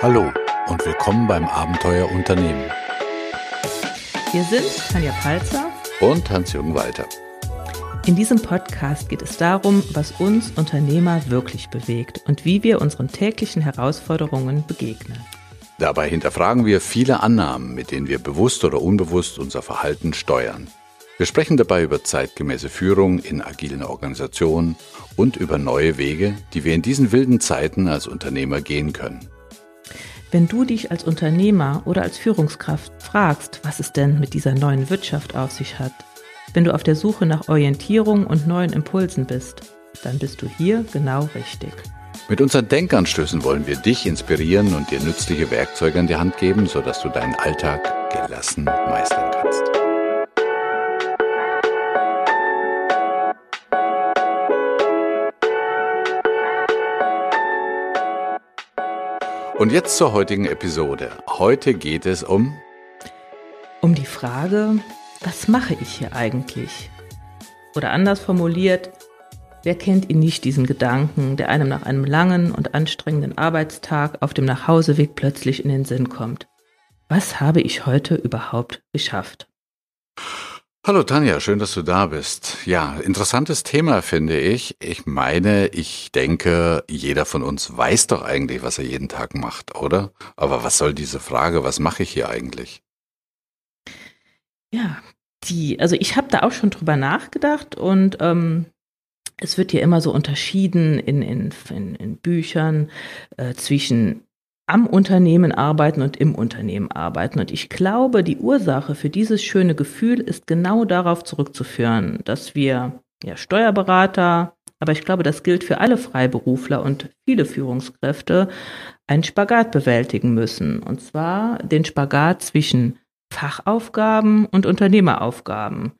Hallo und willkommen beim Abenteuer Unternehmen. Wir sind Tanja Palzer und Hans-Jürgen Walter. In diesem Podcast geht es darum, was uns Unternehmer wirklich bewegt und wie wir unseren täglichen Herausforderungen begegnen. Dabei hinterfragen wir viele Annahmen, mit denen wir bewusst oder unbewusst unser Verhalten steuern. Wir sprechen dabei über zeitgemäße Führung in agilen Organisationen und über neue Wege, die wir in diesen wilden Zeiten als Unternehmer gehen können. Wenn du dich als Unternehmer oder als Führungskraft fragst, was es denn mit dieser neuen Wirtschaft auf sich hat, wenn du auf der Suche nach Orientierung und neuen Impulsen bist, dann bist du hier genau richtig. Mit unseren Denkanstößen wollen wir dich inspirieren und dir nützliche Werkzeuge an die Hand geben, sodass du deinen Alltag gelassen meistern kannst. Und jetzt zur heutigen Episode. Heute geht es um um die Frage, was mache ich hier eigentlich? Oder anders formuliert, wer kennt ihn nicht, diesen Gedanken, der einem nach einem langen und anstrengenden Arbeitstag auf dem Nachhauseweg plötzlich in den Sinn kommt? Was habe ich heute überhaupt geschafft? Hallo Tanja, schön, dass du da bist. Ja, interessantes Thema finde ich. Ich meine, ich denke, jeder von uns weiß doch eigentlich, was er jeden Tag macht, oder? Aber was soll diese Frage, was mache ich hier eigentlich? Ja, die, also ich habe da auch schon drüber nachgedacht und ähm, es wird ja immer so unterschieden in, in, in, in Büchern äh, zwischen am Unternehmen arbeiten und im Unternehmen arbeiten. Und ich glaube, die Ursache für dieses schöne Gefühl ist genau darauf zurückzuführen, dass wir ja Steuerberater, aber ich glaube, das gilt für alle Freiberufler und viele Führungskräfte, einen Spagat bewältigen müssen. Und zwar den Spagat zwischen Fachaufgaben und Unternehmeraufgaben.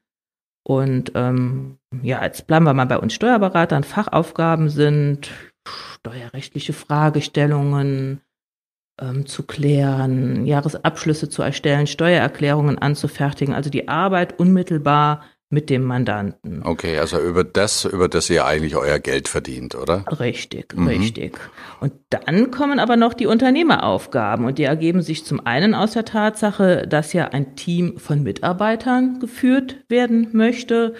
Und ähm, ja, jetzt bleiben wir mal bei uns Steuerberatern. Fachaufgaben sind steuerrechtliche Fragestellungen, ähm, zu klären, Jahresabschlüsse zu erstellen, Steuererklärungen anzufertigen, also die Arbeit unmittelbar mit dem Mandanten. Okay, also über das, über das ihr eigentlich euer Geld verdient, oder? Richtig, mhm. richtig. Und dann kommen aber noch die Unternehmeraufgaben und die ergeben sich zum einen aus der Tatsache, dass ja ein Team von Mitarbeitern geführt werden möchte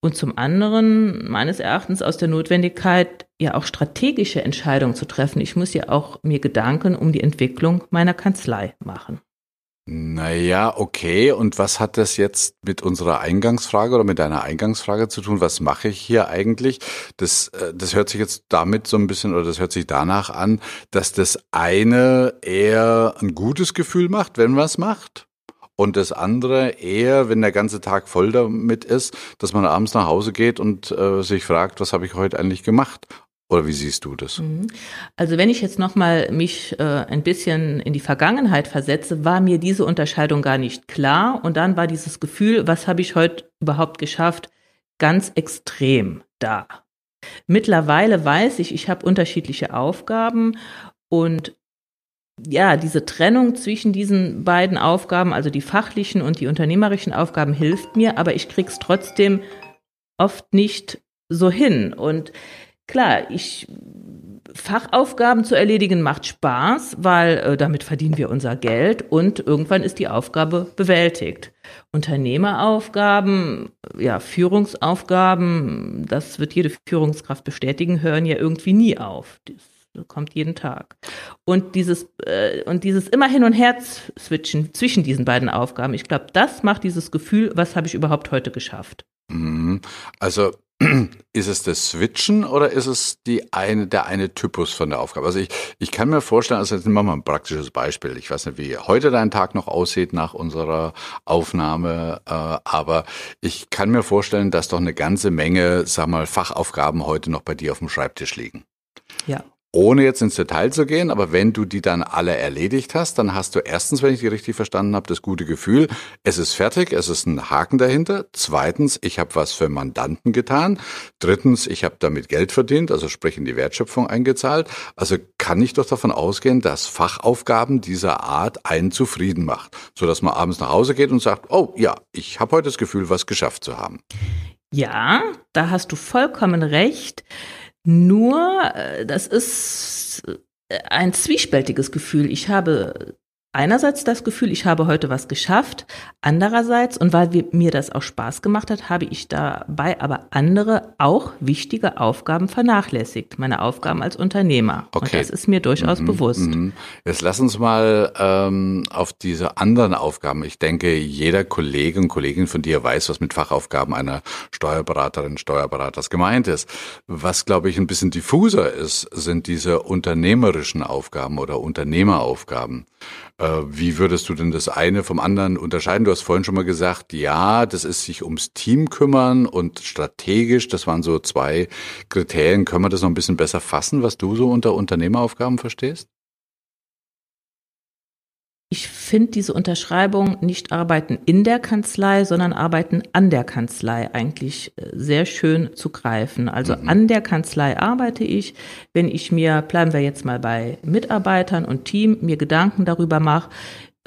und zum anderen meines Erachtens aus der Notwendigkeit, ja auch strategische Entscheidungen zu treffen. Ich muss ja auch mir Gedanken um die Entwicklung meiner Kanzlei machen. Naja, okay. Und was hat das jetzt mit unserer Eingangsfrage oder mit deiner Eingangsfrage zu tun? Was mache ich hier eigentlich? Das, äh, das hört sich jetzt damit so ein bisschen oder das hört sich danach an, dass das eine eher ein gutes Gefühl macht, wenn man es macht und das andere eher, wenn der ganze Tag voll damit ist, dass man abends nach Hause geht und äh, sich fragt, was habe ich heute eigentlich gemacht? Oder wie siehst du das? Mhm. Also wenn ich jetzt noch mal mich äh, ein bisschen in die Vergangenheit versetze, war mir diese Unterscheidung gar nicht klar und dann war dieses Gefühl, was habe ich heute überhaupt geschafft, ganz extrem da. Mittlerweile weiß ich, ich habe unterschiedliche Aufgaben und ja, diese Trennung zwischen diesen beiden Aufgaben, also die fachlichen und die unternehmerischen Aufgaben, hilft mir, aber ich krieg's trotzdem oft nicht so hin. Und klar, ich Fachaufgaben zu erledigen macht Spaß, weil äh, damit verdienen wir unser Geld und irgendwann ist die Aufgabe bewältigt. Unternehmeraufgaben, ja, Führungsaufgaben, das wird jede Führungskraft bestätigen, hören ja irgendwie nie auf. Das kommt jeden Tag. Und dieses, äh, und dieses immer hin und her switchen zwischen diesen beiden Aufgaben, ich glaube, das macht dieses Gefühl, was habe ich überhaupt heute geschafft. Mhm. Also ist es das Switchen oder ist es die eine, der eine Typus von der Aufgabe? Also ich, ich kann mir vorstellen, also jetzt machen wir mal ein praktisches Beispiel. Ich weiß nicht, wie heute dein Tag noch aussieht nach unserer Aufnahme, äh, aber ich kann mir vorstellen, dass doch eine ganze Menge, sag mal, Fachaufgaben heute noch bei dir auf dem Schreibtisch liegen. Ja ohne jetzt ins Detail zu gehen, aber wenn du die dann alle erledigt hast, dann hast du erstens, wenn ich die richtig verstanden habe, das gute Gefühl, es ist fertig, es ist ein Haken dahinter. Zweitens, ich habe was für Mandanten getan. Drittens, ich habe damit Geld verdient, also sprich in die Wertschöpfung eingezahlt. Also kann ich doch davon ausgehen, dass Fachaufgaben dieser Art einen zufrieden macht, so dass man abends nach Hause geht und sagt, oh ja, ich habe heute das Gefühl, was geschafft zu haben. Ja, da hast du vollkommen recht. Nur, äh, das ist, ein zwiespältiges Gefühl. Ich habe einerseits das Gefühl, ich habe heute was geschafft, andererseits, und weil mir das auch Spaß gemacht hat, habe ich dabei aber andere, auch wichtige Aufgaben vernachlässigt, meine Aufgaben als Unternehmer. Okay. Und das ist mir durchaus mhm, bewusst. Mhm. Jetzt lass uns mal ähm, auf diese anderen Aufgaben. Ich denke, jeder Kollege und Kollegin von dir weiß, was mit Fachaufgaben einer Steuerberaterin, Steuerberaters gemeint ist. Was, glaube ich, ein bisschen diffuser ist, sind diese unternehmerischen Aufgaben oder Unternehmeraufgaben. Äh, wie würdest du denn das eine vom anderen unterscheiden? Du hast vorhin schon mal gesagt, ja, das ist sich ums Team kümmern und strategisch, das waren so zwei Kriterien. Können wir das noch ein bisschen besser fassen, was du so unter Unternehmeraufgaben verstehst? Ich finde diese Unterschreibung nicht arbeiten in der Kanzlei, sondern arbeiten an der Kanzlei eigentlich äh, sehr schön zu greifen. Also mhm. an der Kanzlei arbeite ich, wenn ich mir, bleiben wir jetzt mal bei Mitarbeitern und Team, mir Gedanken darüber mache,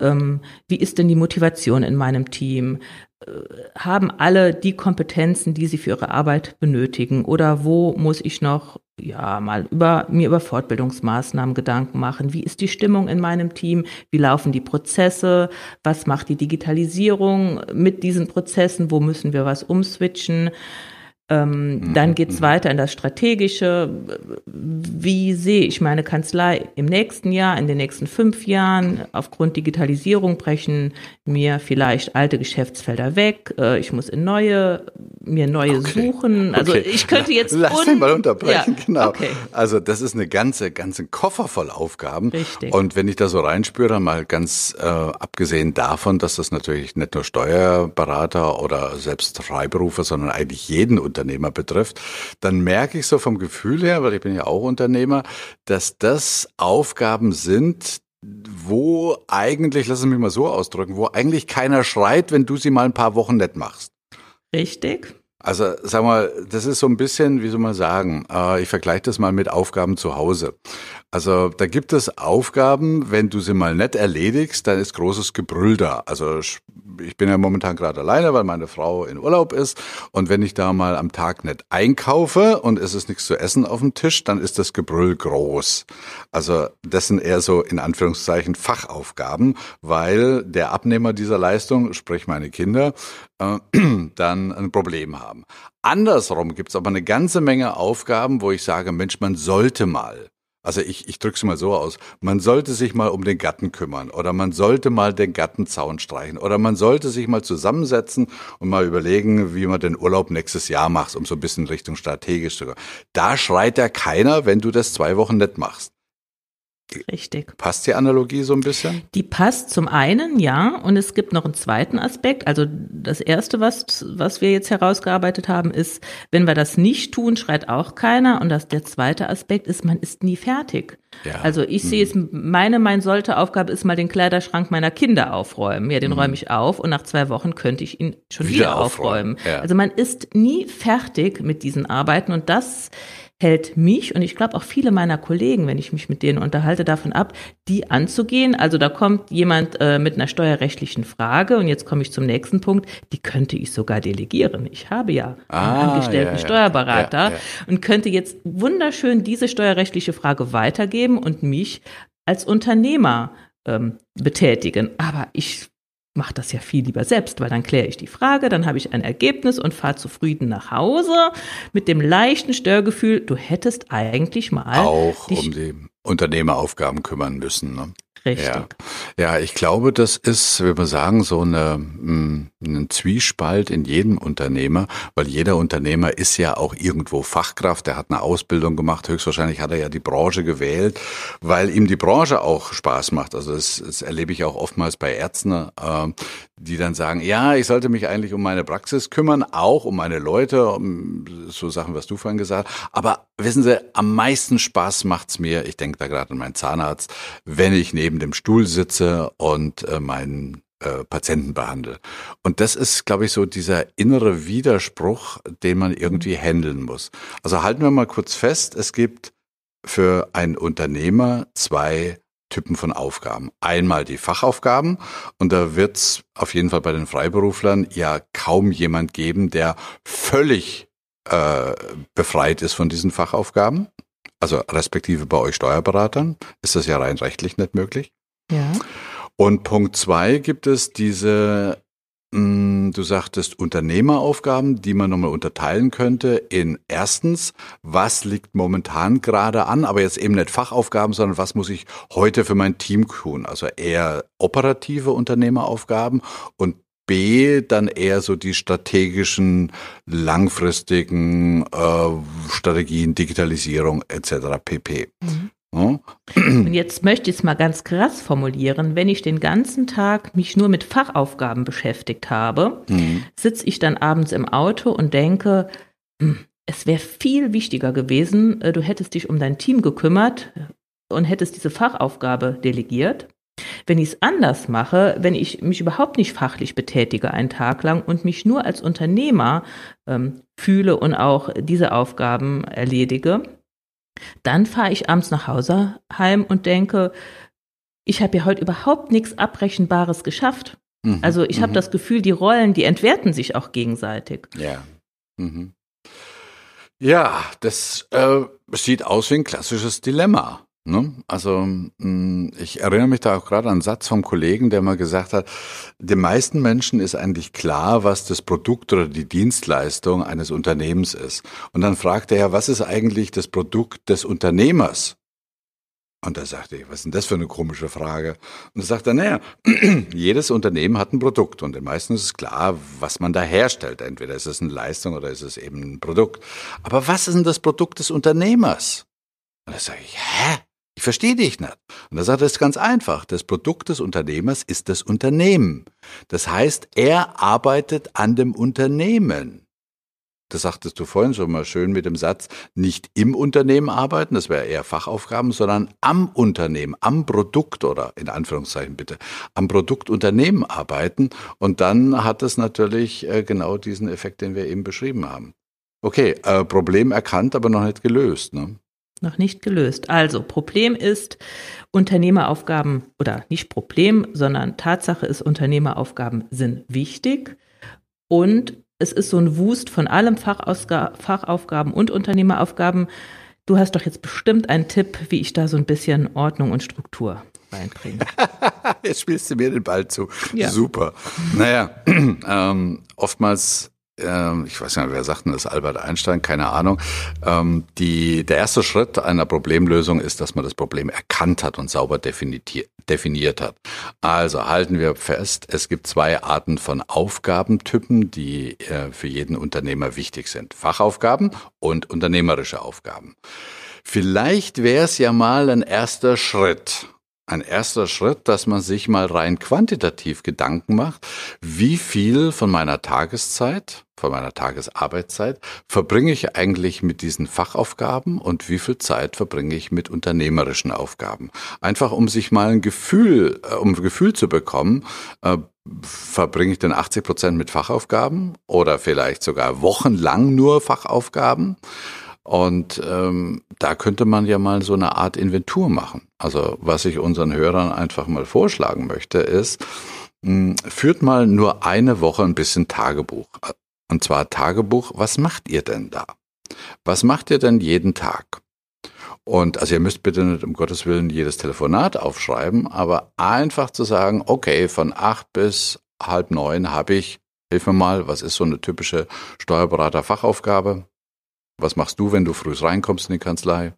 ähm, wie ist denn die Motivation in meinem Team? Äh, haben alle die Kompetenzen, die sie für ihre Arbeit benötigen? Oder wo muss ich noch ja mal über mir über Fortbildungsmaßnahmen Gedanken machen? Wie ist die Stimmung in meinem Team? Wie laufen die Prozesse? Was macht die Digitalisierung mit diesen Prozessen? Wo müssen wir was umswitchen? Ähm, mhm. Dann geht's mhm. weiter in das Strategische. Wie sehe ich meine Kanzlei im nächsten Jahr, in den nächsten fünf Jahren? Aufgrund Digitalisierung brechen mir vielleicht alte Geschäftsfelder weg. Äh, ich muss in neue, mir neue okay. suchen. Also okay. ich könnte jetzt. Lass mich mal unterbrechen, ja. genau. Okay. Also das ist eine ganze, ganze Koffer voll Aufgaben. Richtig. Und wenn ich da so reinspüre, mal ganz äh, abgesehen davon, dass das natürlich nicht nur Steuerberater oder selbst Freiberufer, sondern eigentlich jeden Unternehmer betrifft, dann merke ich so vom Gefühl her, weil ich bin ja auch Unternehmer, dass das Aufgaben sind, wo eigentlich, lass es mich mal so ausdrücken, wo eigentlich keiner schreit, wenn du sie mal ein paar Wochen nicht machst. Richtig. Also sag mal, das ist so ein bisschen, wie soll man sagen, äh, ich vergleiche das mal mit Aufgaben zu Hause. Also da gibt es Aufgaben, wenn du sie mal nicht erledigst, dann ist großes Gebrüll da. Also ich bin ja momentan gerade alleine, weil meine Frau in Urlaub ist. Und wenn ich da mal am Tag nicht einkaufe und es ist nichts zu essen auf dem Tisch, dann ist das Gebrüll groß. Also das sind eher so in Anführungszeichen Fachaufgaben, weil der Abnehmer dieser Leistung, sprich meine Kinder, äh, dann ein Problem haben. Andersrum gibt es aber eine ganze Menge Aufgaben, wo ich sage, Mensch, man sollte mal also ich, ich drücke es mal so aus, man sollte sich mal um den Gatten kümmern oder man sollte mal den Gattenzaun streichen oder man sollte sich mal zusammensetzen und mal überlegen, wie man den Urlaub nächstes Jahr macht, um so ein bisschen Richtung strategisch zu gehen. Da schreit ja keiner, wenn du das zwei Wochen nicht machst. Richtig. Passt die Analogie so ein bisschen? Die passt zum einen, ja. Und es gibt noch einen zweiten Aspekt. Also das erste, was, was wir jetzt herausgearbeitet haben, ist, wenn wir das nicht tun, schreit auch keiner. Und das, der zweite Aspekt ist, man ist nie fertig. Ja. Also ich sehe es, hm. meine, mein sollte Aufgabe ist mal den Kleiderschrank meiner Kinder aufräumen. Ja, den mhm. räume ich auf und nach zwei Wochen könnte ich ihn schon wieder, wieder aufräumen. aufräumen. Ja. Also man ist nie fertig mit diesen Arbeiten und das hält mich und ich glaube auch viele meiner Kollegen, wenn ich mich mit denen unterhalte, davon ab, die anzugehen. Also da kommt jemand äh, mit einer steuerrechtlichen Frage und jetzt komme ich zum nächsten Punkt, die könnte ich sogar delegieren. Ich habe ja ah, einen angestellten ja, ja. Steuerberater ja, und könnte jetzt wunderschön diese steuerrechtliche Frage weitergeben und mich als Unternehmer ähm, betätigen. Aber ich mache das ja viel lieber selbst, weil dann kläre ich die Frage, dann habe ich ein Ergebnis und fahre zufrieden nach Hause mit dem leichten Störgefühl, du hättest eigentlich mal auch um die Unternehmeraufgaben kümmern müssen. Ne? Richtig. Ja. ja, ich glaube, das ist, würde man sagen, so eine, mm, ein Zwiespalt in jedem Unternehmer, weil jeder Unternehmer ist ja auch irgendwo Fachkraft, der hat eine Ausbildung gemacht, höchstwahrscheinlich hat er ja die Branche gewählt, weil ihm die Branche auch Spaß macht. Also das, das erlebe ich auch oftmals bei Ärzten, äh, die dann sagen, ja, ich sollte mich eigentlich um meine Praxis kümmern, auch um meine Leute, um so Sachen, was du vorhin gesagt hast. Aber wissen Sie, am meisten Spaß macht's mir, ich denke da gerade an meinen Zahnarzt, wenn ich neben dem Stuhl sitze und äh, meinen äh, Patienten behandle. Und das ist, glaube ich, so dieser innere Widerspruch, den man irgendwie handeln muss. Also halten wir mal kurz fest, es gibt für einen Unternehmer zwei Typen von Aufgaben. Einmal die Fachaufgaben und da wird's auf jeden Fall bei den Freiberuflern ja kaum jemand geben, der völlig äh, befreit ist von diesen Fachaufgaben. Also respektive bei euch Steuerberatern ist das ja rein rechtlich nicht möglich. Ja. Und Punkt zwei gibt es diese, mh, mm, du sagtest Unternehmeraufgaben, die man nochmal unterteilen könnte in erstens, was liegt momentan gerade an, aber jetzt eben nicht Fachaufgaben, sondern was muss ich heute für mein Team tun? Also eher operative Unternehmeraufgaben und B dann eher so die strategischen, langfristigen äh, Strategien, Digitalisierung etc. pp. Mhm. Und jetzt möchte ich es mal ganz krass formulieren. Wenn ich den ganzen Tag mich nur mit Fachaufgaben beschäftigt habe, mhm. sitze ich dann abends im Auto und denke, hm, es wäre viel wichtiger gewesen, äh, du hättest dich um dein Team gekümmert und hättest diese Fachaufgabe delegiert. Wenn ich es anders mache, wenn ich mich überhaupt nicht fachlich betätige einen Tag lang und mich nur als Unternehmer ähm, fühle und auch diese Aufgaben erledige, dann fahre ich abends nach Hause heim und denke, ich habe ja heute überhaupt nichts Abrechenbares geschafft. Mhm, also ich habe mhm. das Gefühl, die Rollen, die entwerten sich auch gegenseitig. Ja. Mhm. Ja, das äh, sieht aus wie ein klassisches Dilemma. Ne? Also mm, ich erinnere mich da auch gerade an einen Satz vom Kollegen, der mal gesagt hat, den meisten Menschen ist eigentlich klar, was das Produkt oder die Dienstleistung eines Unternehmens ist. Und dann fragte er, was ist eigentlich das Produkt des Unternehmers? Und da sagte ich, was ist denn das für eine komische Frage? Und da sagte er, naja, jedes Unternehmen hat ein Produkt und den meisten ist es klar, was man da herstellt. Entweder ist es eine Leistung oder ist es eben ein Produkt. Aber was ist denn das Produkt des Unternehmers? Und da sage ich, hä? Ich verstehe dich nicht. Und er sagt, das ist ganz einfach. Das Produkt des Unternehmers ist das Unternehmen. Das heißt, er arbeitet an dem Unternehmen. Das sagtest du vorhin schon mal schön mit dem Satz, nicht im Unternehmen arbeiten, das wäre eher Fachaufgaben, sondern am Unternehmen, am Produkt oder in Anführungszeichen bitte, am Produktunternehmen arbeiten. Und dann hat es natürlich äh, genau diesen Effekt, den wir eben beschrieben haben. Okay, äh, Problem erkannt, aber noch nicht gelöst. Ne? Noch nicht gelöst. Also Problem ist, Unternehmeraufgaben oder nicht Problem, sondern Tatsache ist, Unternehmeraufgaben sind wichtig und es ist so ein Wust von allem Fachausga Fachaufgaben und Unternehmeraufgaben. Du hast doch jetzt bestimmt einen Tipp, wie ich da so ein bisschen Ordnung und Struktur reinbringe. jetzt spielst du mir den Ball zu. Ja. Super. Naja, ähm, oftmals ähm, ich weiß nicht, wer sagt denn das, Albert Einstein, keine Ahnung. Ähm, die, der erste Schritt einer Problemlösung ist, dass man das Problem erkannt hat und sauber definiert hat. Also halten wir fest, es gibt zwei Arten von Aufgabentypen, die äh, für jeden Unternehmer wichtig sind. Fachaufgaben und unternehmerische Aufgaben. Vielleicht wäre es ja mal ein erster Schritt, ein erster Schritt, dass man sich mal rein quantitativ Gedanken macht, wie viel von meiner Tageszeit, von meiner Tagesarbeitszeit verbringe ich eigentlich mit diesen Fachaufgaben und wie viel Zeit verbringe ich mit unternehmerischen Aufgaben. Einfach um sich mal ein Gefühl, äh, um ein Gefühl zu bekommen, äh, verbringe ich denn 80 Prozent mit Fachaufgaben oder vielleicht sogar wochenlang nur Fachaufgaben? Und ähm, da könnte man ja mal so eine Art Inventur machen. Also was ich unseren Hörern einfach mal vorschlagen möchte, ist, mh, hm, führt mal nur eine Woche ein bisschen Tagebuch. Und zwar Tagebuch, was macht ihr denn da? Was macht ihr denn jeden Tag? Und also ihr müsst bitte nicht um Gottes Willen jedes Telefonat aufschreiben, aber einfach zu sagen, okay, von acht bis halb neun habe ich, hilf mir mal, was ist so eine typische Steuerberater-Fachaufgabe? Was machst du, wenn du früh reinkommst in die Kanzlei?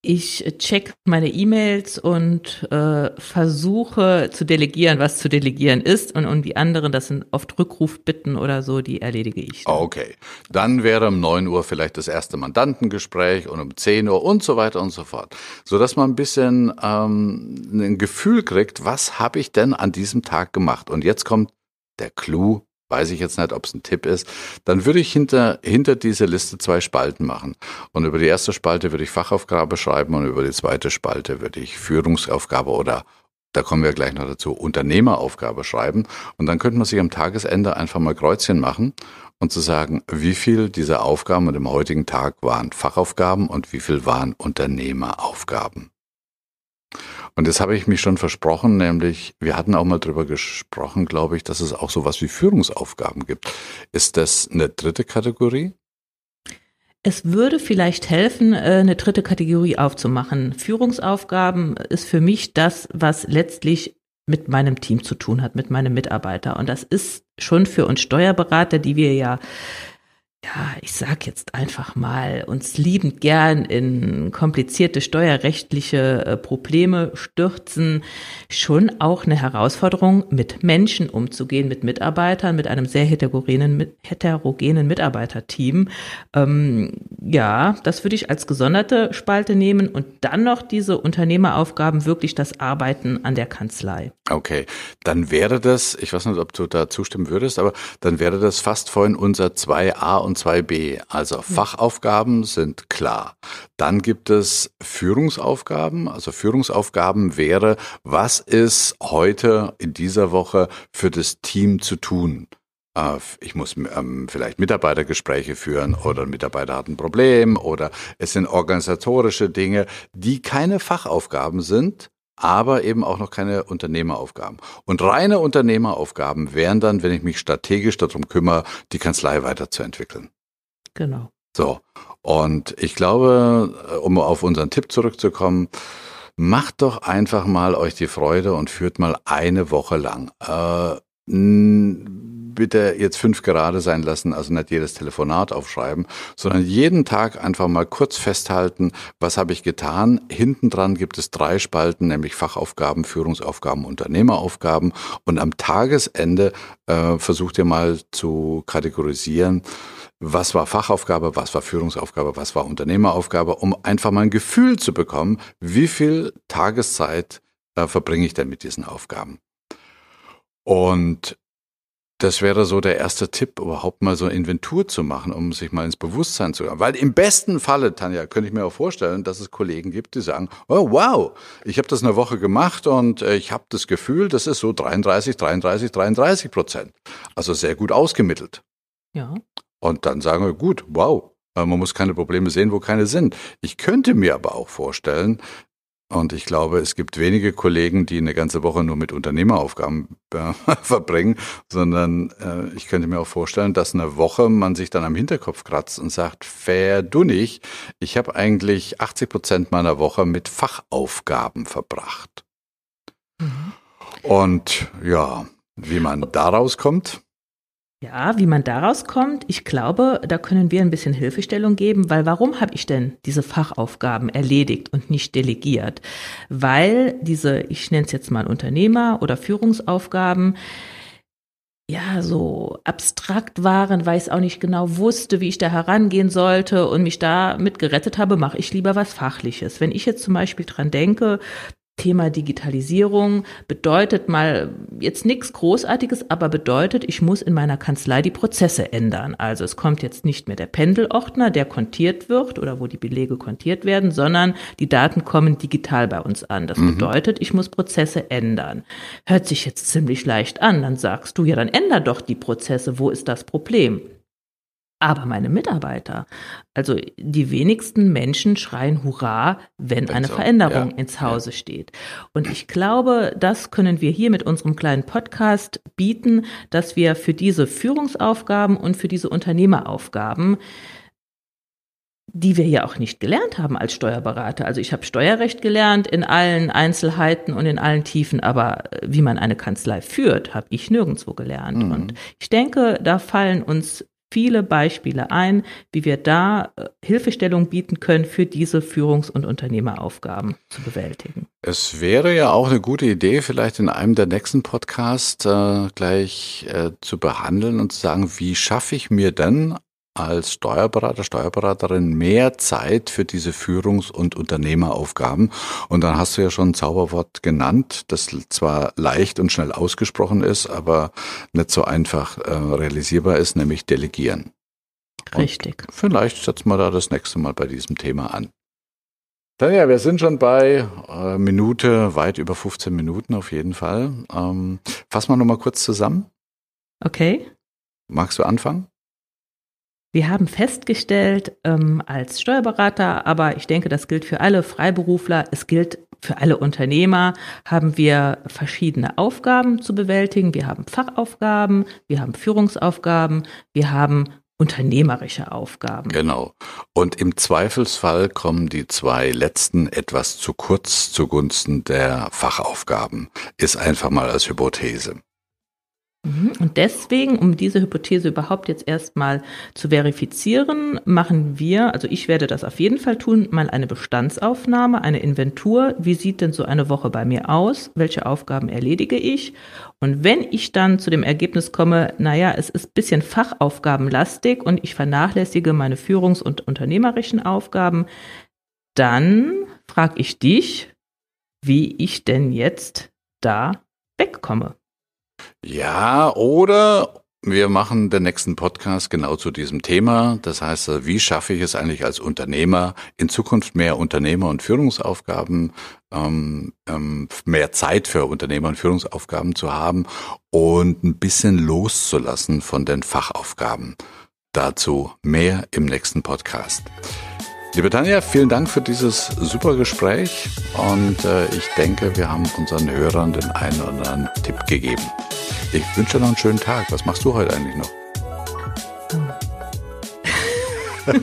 Ich check meine E-Mails und äh, versuche zu delegieren, was zu delegieren ist. Und, und die anderen, das sind oft Rückrufbitten oder so, die erledige ich. Dann. Okay. Dann wäre um 9 Uhr vielleicht das erste Mandantengespräch und um 10 Uhr und so weiter und so fort. Sodass man ein bisschen ähm, ein Gefühl kriegt, was habe ich denn an diesem Tag gemacht? Und jetzt kommt der Clou weiß ich jetzt nicht, ob es ein Tipp ist, dann würde ich hinter, hinter diese Liste zwei Spalten machen. Und über die erste Spalte würde ich Fachaufgabe schreiben und über die zweite Spalte würde ich Führungsaufgabe oder da kommen wir gleich noch dazu, Unternehmeraufgabe schreiben. Und dann könnte man sich am Tagesende einfach mal Kreuzchen machen und zu sagen, wie viel dieser Aufgaben an dem heutigen Tag waren Fachaufgaben und wie viel waren Unternehmeraufgaben. Und das habe ich mich schon versprochen, nämlich wir hatten auch mal drüber gesprochen, glaube ich, dass es auch sowas wie Führungsaufgaben gibt. Ist das eine dritte Kategorie? Es würde vielleicht helfen, äh, eine dritte Kategorie aufzumachen. Führungsaufgaben ist für mich das, was letztlich mit meinem Team zu tun hat, mit meinem Mitarbeiter. Und das ist schon für uns Steuerberater, die wir ja ja, ich sag jetzt einfach mal, uns liebend gern in komplizierte steuerrechtliche äh, Probleme stürzen, schon auch eine Herausforderung, mit Menschen umzugehen, mit Mitarbeitern, mit einem sehr heterogenen, heterogenen Mitarbeiterteam. Ähm, ja, das würde ich als gesonderte Spalte nehmen und dann noch diese Unternehmeraufgaben, wirklich das Arbeiten an der Kanzlei. Okay, dann wäre das, ich weiß nicht, ob du da zustimmen würdest, aber dann wäre das fast vorhin unser 2a und 2b. Also Fachaufgaben sind klar. Dann gibt es Führungsaufgaben. Also Führungsaufgaben wäre, was ist heute in dieser Woche für das Team zu tun? Äh, ich muss ähm, vielleicht Mitarbeitergespräche führen oder ein Mitarbeiter hat ein Problem oder es sind organisatorische Dinge, die keine Fachaufgaben sind, aber eben auch noch keine Unternehmeraufgaben. Und reine Unternehmeraufgaben wären dann, wenn ich mich strategisch darum kümmere, die Kanzlei weiterzuentwickeln. Genau. So. Und ich glaube, äh, um auf unseren Tipp zurückzukommen, macht doch einfach mal euch die Freude und führt mal eine Woche lang. Äh, bitte jetzt fünf gerade sein lassen, also nicht jedes Telefonat aufschreiben, sondern jeden Tag einfach mal kurz festhalten, was habe ich getan. Hinten dran gibt es drei Spalten, nämlich Fachaufgaben, Führungsaufgaben, Unternehmeraufgaben. Und am Tagesende äh, versucht ihr mal zu kategorisieren, was war Fachaufgabe, was war Führungsaufgabe, was war Unternehmeraufgabe, um einfach mal ein Gefühl zu bekommen, wie viel Tageszeit äh, verbringe ich denn mit diesen Aufgaben. Und das wäre so der erste Tipp, überhaupt mal so eine Inventur zu machen, um sich mal ins Bewusstsein zu kommen. Weil im besten Falle, Tanja, könnte ich mir auch vorstellen, dass es Kollegen gibt, die sagen, oh wow, ich habe das eine Woche gemacht und äh, ich habe das Gefühl, das ist so 33, 33, 33 Prozent. Also sehr gut ausgemittelt. Ja. Und dann sagen wir, gut, wow, äh, man muss keine Probleme sehen, wo keine sind. Ich könnte mir aber auch vorstellen, und ich glaube, es gibt wenige Kollegen, die eine ganze Woche nur mit Unternehmeraufgaben äh, verbringen, sondern äh, ich könnte mir auch vorstellen, dass eine Woche man sich dann am Hinterkopf kratzt und sagt, verdunnig, ich habe eigentlich 80 Prozent meiner Woche mit Fachaufgaben verbracht. Mhm. Und ja, wie man daraus kommt, ja, wie man daraus kommt, ich glaube, da können wir ein bisschen Hilfestellung geben, weil warum habe ich denn diese Fachaufgaben erledigt und nicht delegiert? Weil diese, ich nenne es jetzt mal Unternehmer oder Führungsaufgaben, ja, so abstrakt waren, weil ich es auch nicht genau wusste, wie ich da herangehen sollte und mich da mit gerettet habe, mache ich lieber was Fachliches. Wenn ich jetzt zum Beispiel dran denke, Thema Digitalisierung bedeutet mal jetzt nichts Großartiges, aber bedeutet, ich muss in meiner Kanzlei die Prozesse ändern. Also es kommt jetzt nicht mehr der Pendelordner, der kontiert wird oder wo die Belege kontiert werden, sondern die Daten kommen digital bei uns an. Das mhm. bedeutet, ich muss Prozesse ändern. Hört sich jetzt ziemlich leicht an. Dann sagst du, ja, dann änder doch die Prozesse. Wo ist das Problem? Aber meine Mitarbeiter, also die wenigsten Menschen schreien Hurra, wenn eine Veränderung ja. ins Hause ja. steht. Und ich glaube, das können wir hier mit unserem kleinen Podcast bieten, dass wir für diese Führungsaufgaben und für diese Unternehmeraufgaben die wir ja auch nicht gelernt haben als Steuerberater. Also ich habe Steuerrecht gelernt in allen Einzelheiten und in allen Tiefen, aber wie man eine Kanzlei führt, habe ich nirgendwo gelernt. Mhm. Und ich denke, da fallen uns viele Beispiele ein, wie wir da äh, Hilfestellung bieten können, für diese Führungs- und Unternehmeraufgaben zu bewältigen. Es wäre ja auch eine gute Idee, vielleicht in einem der nächsten Podcasts äh, gleich äh, zu behandeln und zu sagen, wie schaffe ich mir denn als Steuerberater, Steuerberaterin mehr Zeit für diese Führungs- und Unternehmeraufgaben. Und dann hast du ja schon ein Zauberwort genannt, das zwar leicht und schnell ausgesprochen ist, aber nicht so einfach äh, realisierbar ist, nämlich delegieren. Richtig. Und vielleicht setzen wir da das nächste Mal bei diesem Thema an. Tanja, wir sind schon bei äh, Minute, weit über 15 Minuten auf jeden Fall. Ähm, fassen wir nochmal kurz zusammen. Okay. Magst du anfangen? Wir haben festgestellt, ähm, als Steuerberater, aber ich denke, das gilt für alle Freiberufler, es gilt für alle Unternehmer, haben wir verschiedene Aufgaben zu bewältigen. Wir haben Fachaufgaben, wir haben Führungsaufgaben, wir haben unternehmerische Aufgaben. Genau. Und im Zweifelsfall kommen die zwei letzten etwas zu kurz zugunsten der Fachaufgaben. Ist einfach mal als Hypothese. Mhm. Und deswegen, um diese Hypothese überhaupt jetzt erstmal zu verifizieren, machen wir, also ich werde das auf jeden Fall tun, mal eine Bestandsaufnahme, eine Inventur. Wie sieht denn so eine Woche bei mir aus? Welche Aufgaben erledige ich? Und wenn ich dann zu dem Ergebnis komme, naja, es ist bisschen fachaufgabenlastig und ich vernachlässige meine führungs- und unternehmerischen Aufgaben, dann frage ich dich, wie ich denn jetzt da wegkomme. Ja, oder wir machen den nächsten Podcast genau zu diesem Thema. Das heißt, wie schaffe ich es eigentlich als Unternehmer, in Zukunft mehr Unternehmer- und Führungsaufgaben, ähm, ähm, mehr Zeit für Unternehmer- und Führungsaufgaben zu haben und ein bisschen loszulassen von den Fachaufgaben. Dazu mehr im nächsten Podcast. Liebe Tanja, vielen Dank für dieses super Gespräch und äh, ich denke, wir haben unseren Hörern den einen oder anderen Tipp gegeben. Ich wünsche dir noch einen schönen Tag. Was machst du heute eigentlich noch?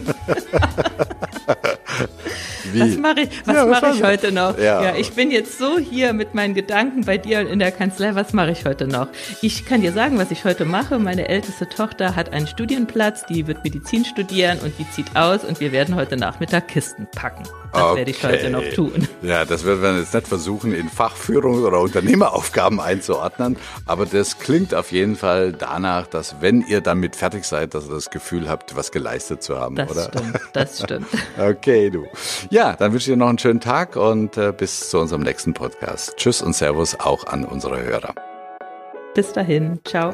Wie? Was mache ich, was ja, mache ich heute noch? Ja. ja. ich bin jetzt so hier mit meinen Gedanken bei dir in der Kanzlei. Was mache ich heute noch? Ich kann dir sagen, was ich heute mache. Meine älteste Tochter hat einen Studienplatz, die wird Medizin studieren und die zieht aus und wir werden heute Nachmittag Kisten packen. Das okay. werde ich heute noch tun. Ja, das werden wir jetzt nicht versuchen, in Fachführung oder Unternehmeraufgaben einzuordnen, aber das klingt auf jeden Fall danach, dass wenn ihr damit fertig seid, dass ihr das Gefühl habt, was geleistet zu haben, das oder? Das stimmt, das stimmt. okay, du. Ja, dann wünsche ich dir noch einen schönen Tag und äh, bis zu unserem nächsten Podcast. Tschüss und Servus auch an unsere Hörer. Bis dahin, ciao.